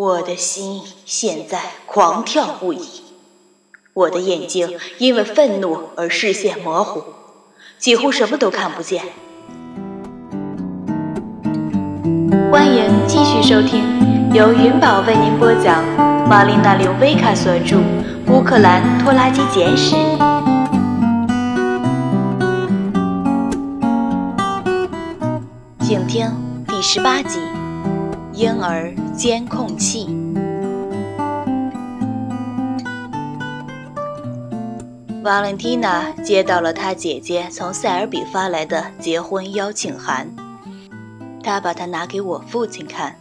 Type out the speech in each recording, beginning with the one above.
我的心现在狂跳不已，我的眼睛因为愤怒而视线模糊，几乎什么都看不见。欢迎继续收听由云宝为您播讲《玛丽娜·刘维卡所著《乌克兰拖拉机简史》，请听第十八集。婴儿监控器。瓦伦蒂娜接到了她姐姐从塞尔比发来的结婚邀请函，她把它拿给我父亲看，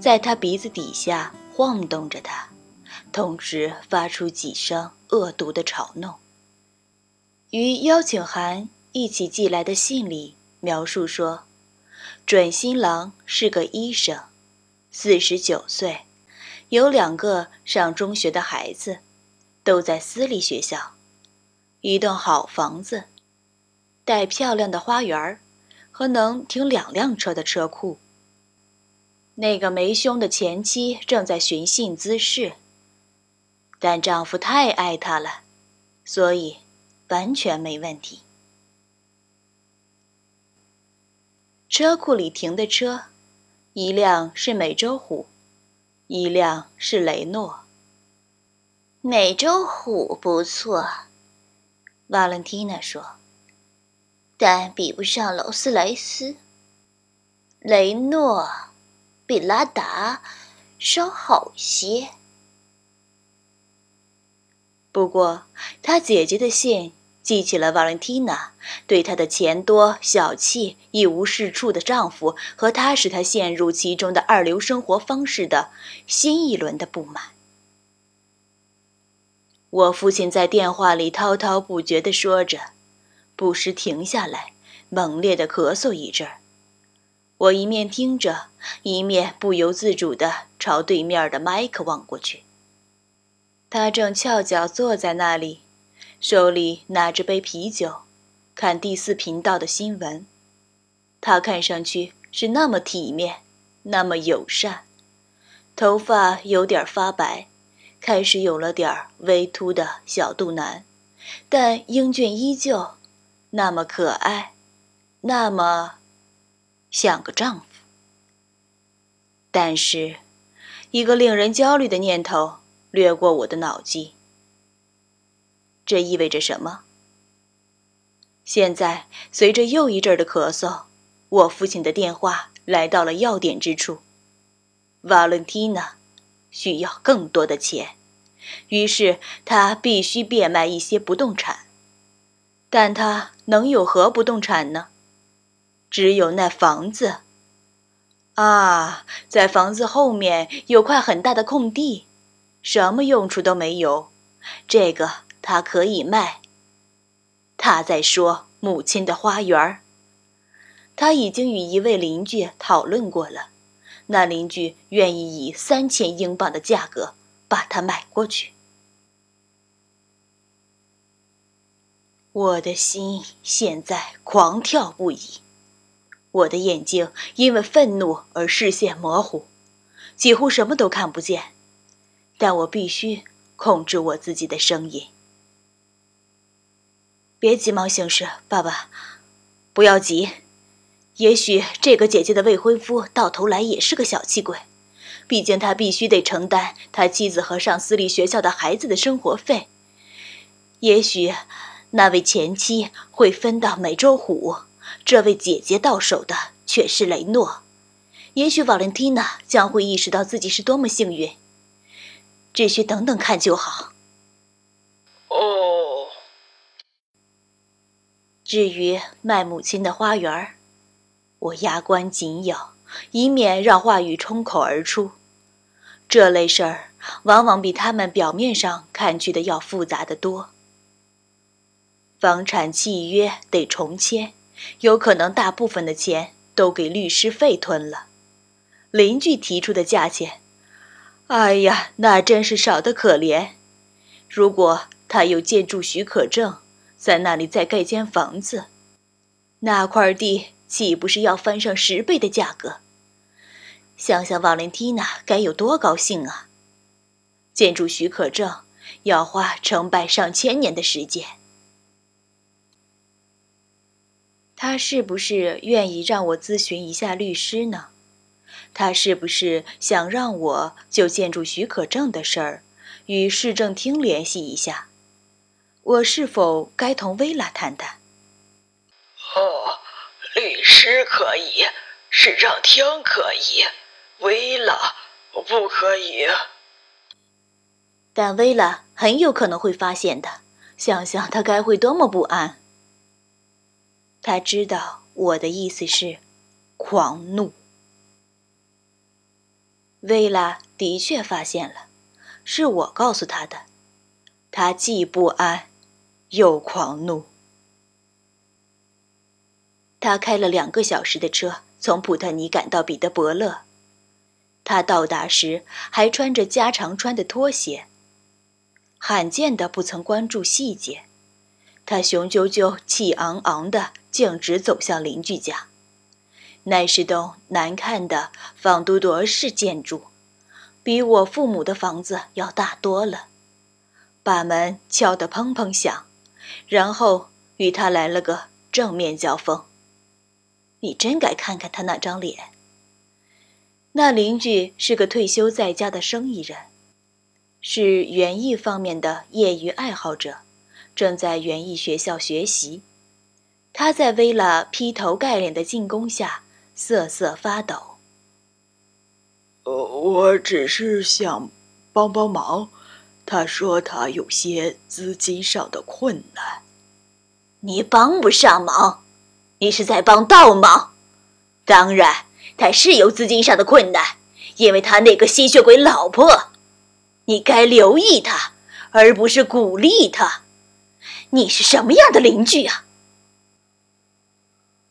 在他鼻子底下晃动着它，同时发出几声恶毒的嘲弄。与邀请函一起寄来的信里描述说，准新郎是个医生。四十九岁，有两个上中学的孩子，都在私立学校，一栋好房子，带漂亮的花园和能停两辆车的车库。那个没胸的前妻正在寻衅滋事，但丈夫太爱她了，所以完全没问题。车库里停的车。一辆是美洲虎，一辆是雷诺。美洲虎不错，瓦伦蒂娜说，但比不上劳斯莱斯。雷诺比拉达稍好些，不过他姐姐的信。记起了瓦伦蒂娜对她的钱多、小气、一无是处的丈夫和她使她陷入其中的二流生活方式的新一轮的不满。我父亲在电话里滔滔不绝地说着，不时停下来，猛烈地咳嗽一阵儿。我一面听着，一面不由自主地朝对面的麦克望过去。他正翘脚坐在那里。手里拿着杯啤酒，看第四频道的新闻。他看上去是那么体面，那么友善，头发有点发白，开始有了点微秃的小肚腩，但英俊依旧，那么可爱，那么像个丈夫。但是，一个令人焦虑的念头掠过我的脑际。这意味着什么？现在，随着又一阵的咳嗽，我父亲的电话来到了要点之处。瓦伦蒂娜需要更多的钱，于是他必须变卖一些不动产。但他能有何不动产呢？只有那房子。啊，在房子后面有块很大的空地，什么用处都没有。这个。他可以卖。他在说母亲的花园他已经与一位邻居讨论过了，那邻居愿意以三千英镑的价格把它买过去。我的心现在狂跳不已，我的眼睛因为愤怒而视线模糊，几乎什么都看不见，但我必须控制我自己的声音。别急忙行事，爸爸，不要急。也许这个姐姐的未婚夫到头来也是个小气鬼，毕竟他必须得承担他妻子和上私立学校的孩子的生活费。也许那位前妻会分到美洲虎，这位姐姐到手的却是雷诺。也许瓦伦蒂娜将会意识到自己是多么幸运。只需等等看就好。哦至于卖母亲的花园我牙关紧咬，以免让话语冲口而出。这类事儿往往比他们表面上看去的要复杂的多。房产契约得重签，有可能大部分的钱都给律师费吞了。邻居提出的价钱，哎呀，那真是少得可怜。如果他有建筑许可证。在那里再盖间房子，那块地岂不是要翻上十倍的价格？想想瓦伦蒂娜该有多高兴啊！建筑许可证要花成百上千年的时间。他是不是愿意让我咨询一下律师呢？他是不是想让我就建筑许可证的事儿与市政厅联系一下？我是否该同薇拉谈谈？哦，律师可以，市长厅可以，薇拉不可以。但薇拉很有可能会发现的，想想他该会多么不安。他知道我的意思是，狂怒。薇拉的确发现了，是我告诉他的。他既不安，又狂怒。他开了两个小时的车，从普特尼赶到彼得伯勒。他到达时还穿着加长穿的拖鞋，罕见的不曾关注细节。他雄赳赳、气昂昂的。径直走向邻居家，那是栋难看的仿都铎式建筑，比我父母的房子要大多了。把门敲得砰砰响，然后与他来了个正面交锋。你真该看看他那张脸。那邻居是个退休在家的生意人，是园艺方面的业余爱好者，正在园艺学校学习。他在薇拉劈头盖脸的进攻下瑟瑟发抖。呃，我只是想帮帮忙。他说他有些资金上的困难。你帮不上忙，你是在帮倒忙。当然，他是有资金上的困难，因为他那个吸血鬼老婆。你该留意他，而不是鼓励他。你是什么样的邻居啊？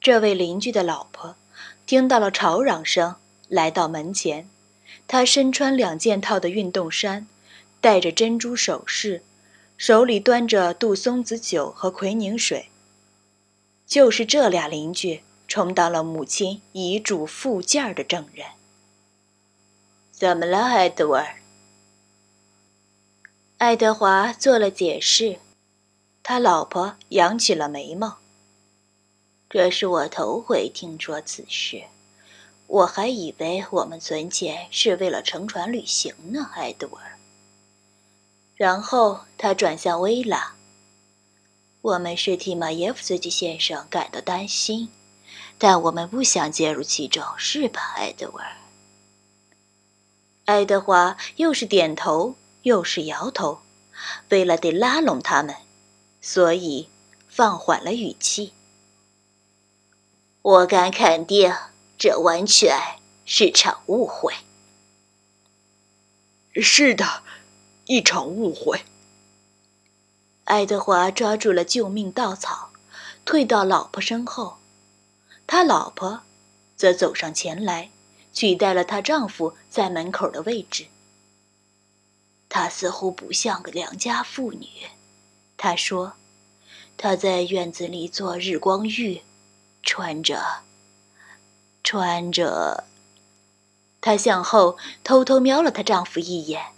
这位邻居的老婆听到了吵嚷声，来到门前。她身穿两件套的运动衫，戴着珍珠首饰，手里端着杜松子酒和奎宁水。就是这俩邻居充当了母亲遗嘱附件的证人。怎么了，爱德华？爱德华做了解释。他老婆扬起了眉毛。这是我头回听说此事，我还以为我们存钱是为了乘船旅行呢，爱德华。然后他转向薇拉：“我们是替马耶夫斯基先生感到担心，但我们不想介入其中，是吧，爱德华？”爱德华又是点头又是摇头，为了得拉拢他们，所以放缓了语气。我敢肯定，这完全是场误会。是的，一场误会。爱德华抓住了救命稻草，退到老婆身后，他老婆则走上前来，取代了她丈夫在门口的位置。她似乎不像个良家妇女，她说：“她在院子里做日光浴。”穿着，穿着。她向后偷偷瞄了她丈夫一眼，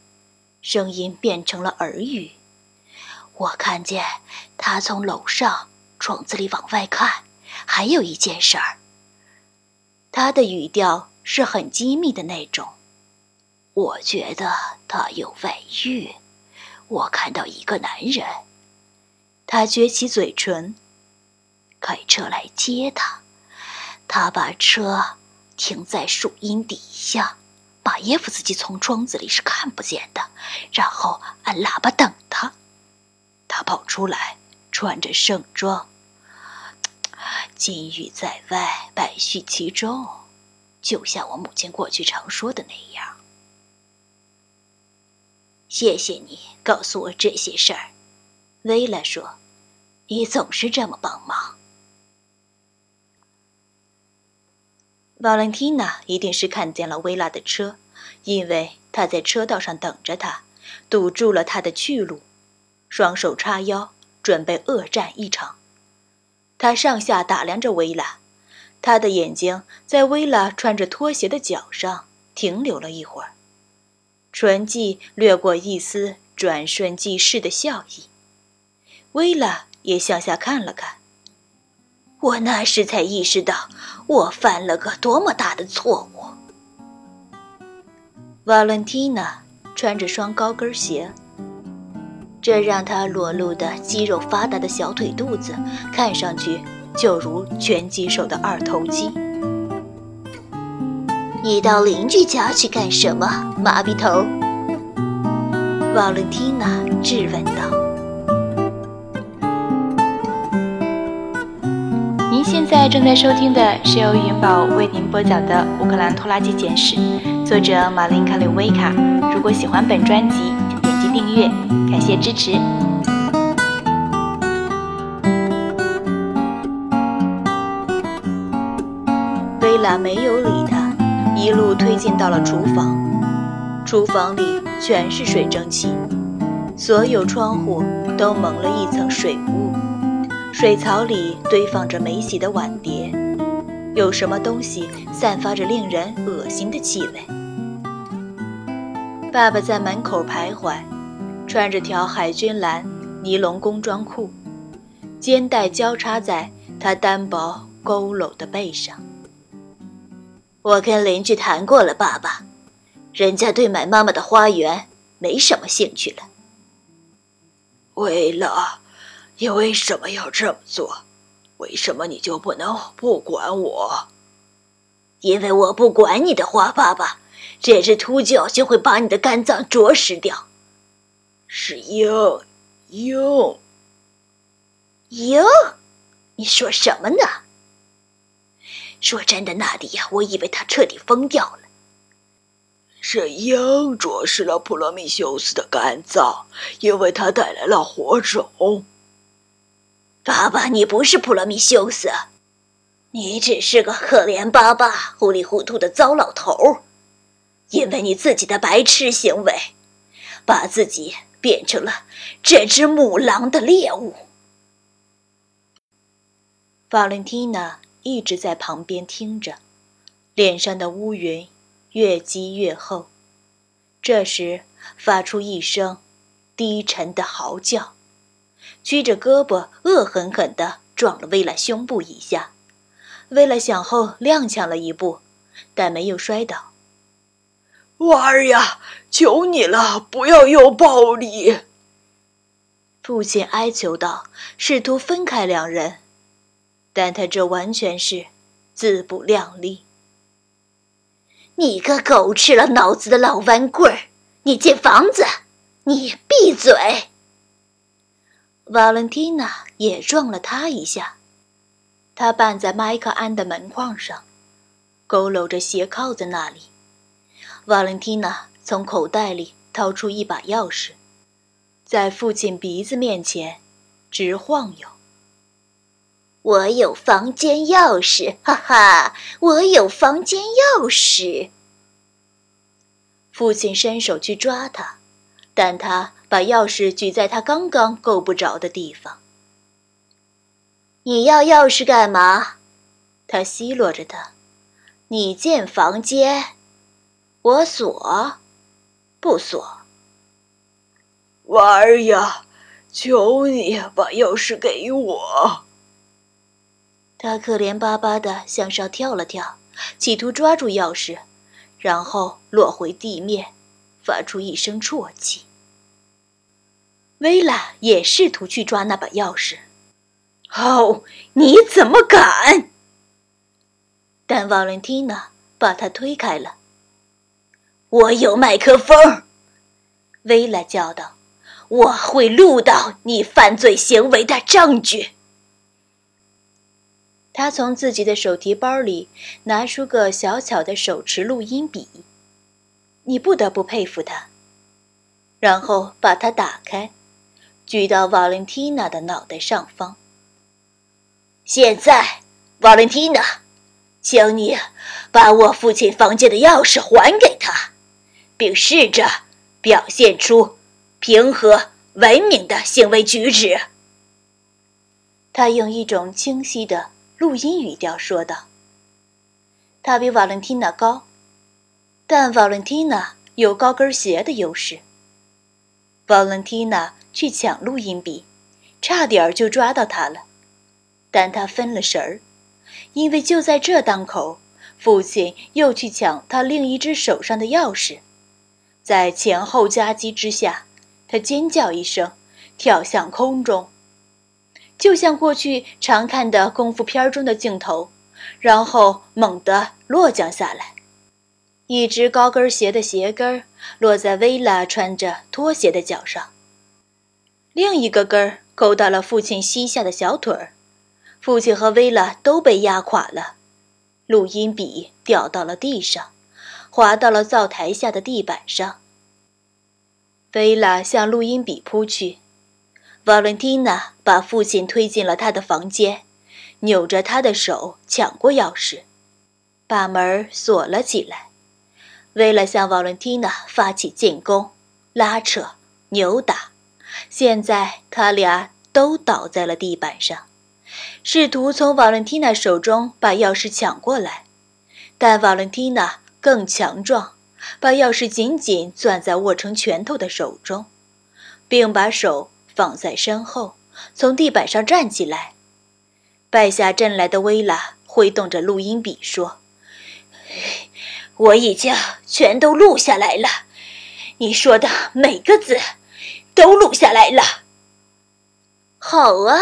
声音变成了耳语：“我看见他从楼上窗子里往外看。还有一件事儿。”他的语调是很机密的那种。我觉得他有外遇。我看到一个男人。他撅起嘴唇。开车来接他，他把车停在树荫底下，耶夫斯基从窗子里是看不见的，然后按喇叭等他。他跑出来，穿着盛装，金玉在外，败絮其中，就像我母亲过去常说的那样。谢谢你告诉我这些事儿，薇拉说，你总是这么帮忙。瓦伦蒂娜一定是看见了薇拉的车，因为他在车道上等着他，堵住了他的去路，双手叉腰，准备恶战一场。他上下打量着薇拉，他的眼睛在薇拉穿着拖鞋的脚上停留了一会儿，唇际掠过一丝转瞬即逝的笑意。薇拉也向下看了看。我那时才意识到，我犯了个多么大的错误。瓦伦蒂娜穿着双高跟鞋，这让她裸露的肌肉发达的小腿肚子看上去就如拳击手的二头肌。你到邻居家去干什么，麻痹头？瓦伦蒂娜质问道。您现在正在收听的是由云宝为您播讲的《乌克兰拖拉机简史》，作者马林卡里维卡。如果喜欢本专辑，请点击订阅，感谢支持。薇拉没有理他，一路推进到了厨房。厨房里全是水蒸气，所有窗户都蒙了一层水雾。水槽里堆放着没洗的碗碟，有什么东西散发着令人恶心的气味。爸爸在门口徘徊，穿着条海军蓝尼龙工装裤，肩带交叉在他单薄佝偻的背上。我跟邻居谈过了，爸爸，人家对买妈妈的花园没什么兴趣了。为了。你为什么要这么做？为什么你就不能不管我？因为我不管你的话，爸爸，这只秃鹫就会把你的肝脏啄食掉。是鹰，鹰，鹰？你说什么呢？说真的，纳迪亚，我以为他彻底疯掉了。是鹰啄食了普罗米修斯的肝脏，因为他带来了火种。爸爸，你不是普罗米修斯，你只是个可怜巴巴、糊里糊涂的糟老头因为你自己的白痴行为，把自己变成了这只母狼的猎物。瓦伦蒂娜一直在旁边听着，脸上的乌云越积越厚，这时发出一声低沉的嚎叫。曲着胳膊，恶狠狠地撞了薇拉胸部一下。薇拉向后踉跄了一步，但没有摔倒。娃儿呀，求你了，不要用暴力！父亲哀求道，试图分开两人，但他这完全是自不量力。你个狗吃了脑子的老顽棍儿！你进房子！你闭嘴！瓦伦蒂娜也撞了他一下，他绊在麦克安的门框上，佝偻着斜靠在那里。瓦伦蒂娜从口袋里掏出一把钥匙，在父亲鼻子面前直晃悠。我有房间钥匙，哈哈，我有房间钥匙。父亲伸手去抓他，但他。把钥匙举在他刚刚够不着的地方。你要钥匙干嘛？他奚落着他。你进房间，我锁，不锁。娃儿呀，求你把钥匙给我。他可怜巴巴地向上跳了跳，企图抓住钥匙，然后落回地面，发出一声啜泣。薇拉也试图去抓那把钥匙。哦，你怎么敢？但瓦伦蒂娜把他推开了。我有麦克风，薇拉叫道：“我会录到你犯罪行为的证据。”他从自己的手提包里拿出个小巧的手持录音笔。你不得不佩服他。然后把它打开。举到瓦伦蒂娜的脑袋上方。现在，瓦伦蒂娜，请你把我父亲房间的钥匙还给他，并试着表现出平和文明的行为举止。他用一种清晰的录音语调说道：“他比瓦伦蒂娜高，但 Valentina 有高跟鞋的优势。Valentina 去抢录音笔，差点就抓到他了，但他分了神儿，因为就在这当口，父亲又去抢他另一只手上的钥匙，在前后夹击之下，他尖叫一声，跳向空中。就像过去常看的功夫片中的镜头，然后猛地落降下来，一只高跟鞋的鞋跟儿落在薇拉穿着拖鞋的脚上，另一个跟儿勾到了父亲膝下的小腿儿，父亲和薇拉都被压垮了，录音笔掉到了地上，滑到了灶台下的地板上。薇拉向录音笔扑去。瓦伦蒂娜把父亲推进了他的房间，扭着他的手抢过钥匙，把门锁了起来。为了向瓦伦蒂娜发起进攻，拉扯、扭打，现在他俩都倒在了地板上，试图从瓦伦蒂娜手中把钥匙抢过来，但瓦伦蒂娜更强壮，把钥匙紧紧攥在握成拳头的手中，并把手。放在身后，从地板上站起来。败下阵来的薇拉挥动着录音笔说：“我已经全都录下来了，你说的每个字都录下来了。”好啊，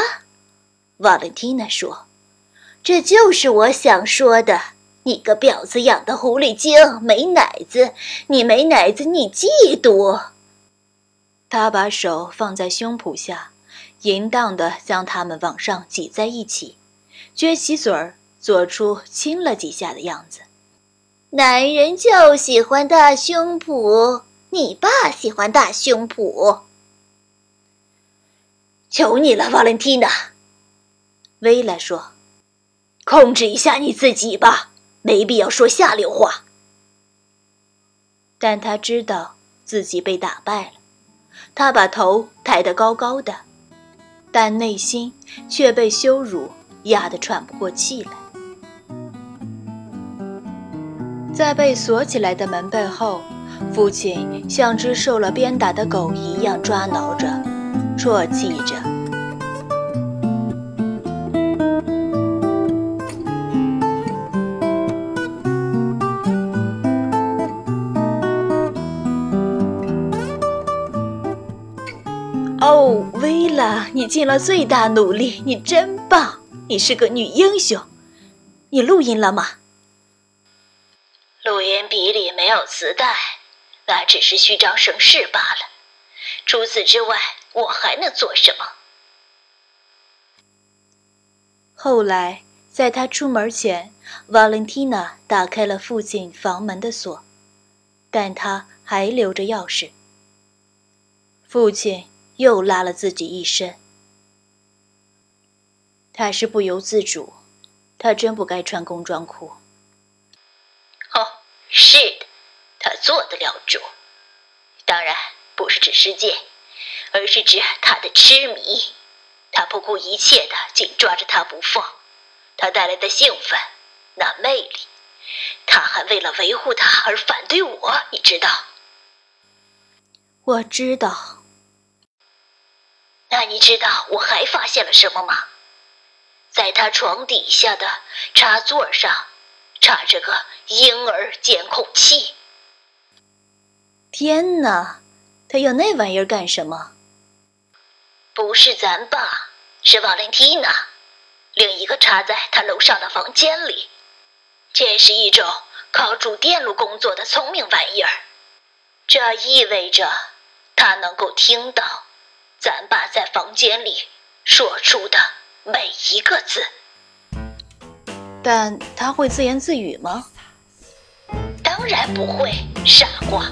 瓦伦蒂娜说：“这就是我想说的。你个婊子养的狐狸精，没奶子！你没奶子，你嫉妒。”他把手放在胸脯下，淫荡地将它们往上挤在一起，撅起嘴儿，做出亲了几下的样子。男人就喜欢大胸脯，你爸喜欢大胸脯。求你了，瓦伦蒂娜。薇拉说：“控制一下你自己吧，没必要说下流话。”但他知道自己被打败了。他把头抬得高高的，但内心却被羞辱压得喘不过气来。在被锁起来的门背后，父亲像只受了鞭打的狗一样抓挠着，啜泣着。哦，薇拉，你尽了最大努力，你真棒，你是个女英雄。你录音了吗？录音笔里没有磁带，那只是虚张声势罢了。除此之外，我还能做什么？后来，在他出门前，瓦伦蒂娜打开了父亲房门的锁，但他还留着钥匙。父亲。又拉了自己一身。他是不由自主，他真不该穿工装裤。哦，是的，他做得了主。当然不是指世界，而是指他的痴迷。他不顾一切的紧抓着他不放，他带来的兴奋，那魅力，他还为了维护他而反对我，你知道？我知道。那你知道我还发现了什么吗？在他床底下的插座上，插着个婴儿监控器。天哪，他要那玩意儿干什么？不是咱爸，是瓦伦蒂娜，另一个插在他楼上的房间里。这是一种靠主电路工作的聪明玩意儿，这意味着他能够听到。咱爸在房间里说出的每一个字，但他会自言自语吗？当然不会，傻瓜。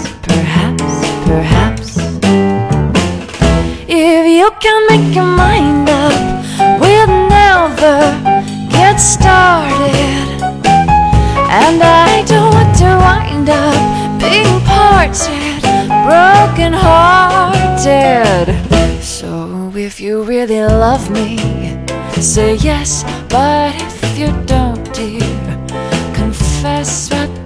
can make your mind up, we'll never get started. And I don't want to wind up being parted, broken hearted. So if you really love me, say yes. But if you don't, dear, confess. But